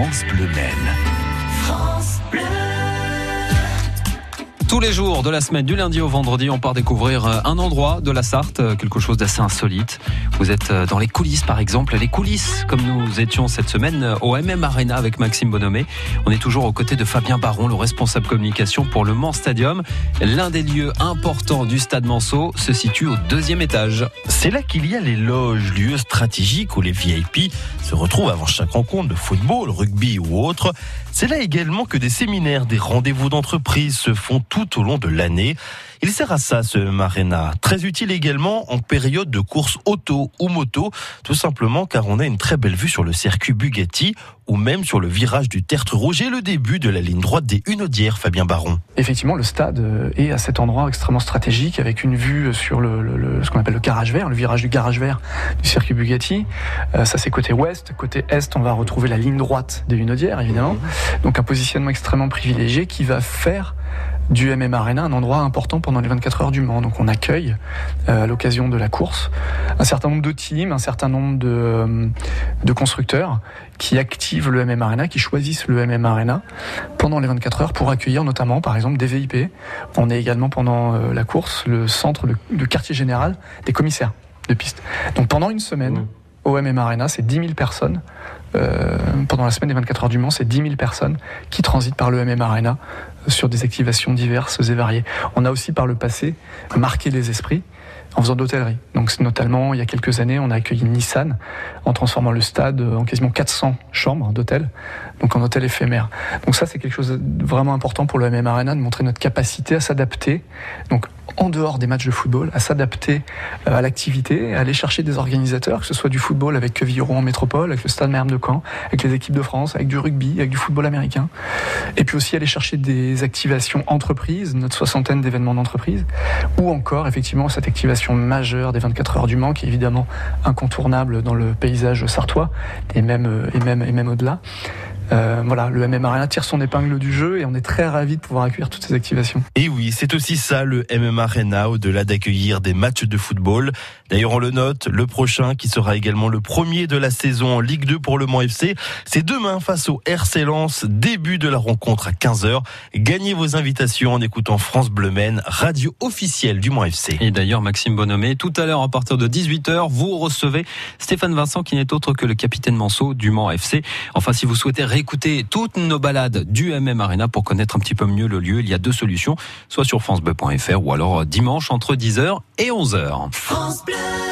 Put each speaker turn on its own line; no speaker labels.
France Bleu.
Tous les jours de la semaine, du lundi au vendredi, on part découvrir euh, un endroit de la Sarthe, euh, quelque chose d'assez insolite. Vous êtes euh, dans les coulisses, par exemple, les coulisses, comme nous étions cette semaine au MM Arena avec Maxime Bonhomé. On est toujours aux côtés de Fabien Baron, le responsable communication pour le Mans Stadium. L'un des lieux importants du stade Manceau se situe au deuxième étage.
C'est là qu'il y a les loges, lieux stratégiques où les VIP se retrouvent avant chaque rencontre de football, rugby ou autre. C'est là également que des séminaires, des rendez-vous d'entreprise se font tout au long de l'année. Il sert à ça, ce Marina. Très utile également en période de course auto ou moto, tout simplement car on a une très belle vue sur le circuit Bugatti ou même sur le virage du Tertre Rouge et le début de la ligne droite des Hunaudières, Fabien Baron.
Effectivement, le stade est à cet endroit extrêmement stratégique avec une vue sur le, ce qu'on appelle le garage vert, le virage du garage vert du circuit Bugatti. Euh, ça, c'est côté ouest. Côté est, on va retrouver la ligne droite des Hunaudières, évidemment. Donc un positionnement extrêmement privilégié qui va faire du MM Arena, un endroit important pendant les 24 heures du Mans. Donc on accueille euh, à l'occasion de la course un certain nombre de teams, un certain nombre de, euh, constructeurs qui activent le MM Arena, qui choisissent le MM Arena pendant les 24 heures pour accueillir notamment par exemple des VIP. On est également pendant euh, la course le centre, le, quartier général des commissaires de piste. Donc pendant une semaine, au MM Arena, c'est 10 000 personnes. Euh, pendant la semaine des 24 heures du Mans, c'est 10 000 personnes qui transitent par le MM Arena sur des activations diverses et variées. On a aussi par le passé marqué les esprits en faisant d'hôtellerie. Donc notamment, il y a quelques années, on a accueilli Nissan en transformant le stade en quasiment 400 chambres d'hôtel, donc en hôtel éphémère. Donc ça, c'est quelque chose de vraiment important pour le MM Arena, de montrer notre capacité à s'adapter. Donc en dehors des matchs de football, à s'adapter euh, à l'activité, à aller chercher des organisateurs, que ce soit du football avec Quevillon en métropole, avec le Stade Merme de Caen, avec les équipes de France, avec du rugby, avec du football américain, et puis aussi aller chercher des activations entreprises, notre soixantaine d'événements d'entreprise, ou encore effectivement cette activation majeure des 24 heures du Mans, qui est évidemment incontournable dans le paysage sartois, et même, euh, et même, et même au-delà. Euh, voilà, le MM Arena tire son épingle du jeu et on est très ravis de pouvoir accueillir toutes ces activations.
Et oui, c'est aussi ça le MM Arena, au-delà d'accueillir des matchs de football. D'ailleurs, on le note, le prochain, qui sera également le premier de la saison en Ligue 2 pour le Mans FC, c'est demain face au RC Lens, début de la rencontre à 15h. Gagnez vos invitations en écoutant France Bleu Maine, radio officielle du Mans FC.
Et d'ailleurs, Maxime Bonhomé, tout à l'heure à partir de 18h, vous recevez Stéphane Vincent qui n'est autre que le capitaine Manceau du Mans FC. Enfin, si vous souhaitez écouter toutes nos balades du MM Arena pour connaître un petit peu mieux le lieu, il y a deux solutions, soit sur francebleu.fr ou alors dimanche entre 10h et 11h. France Bleu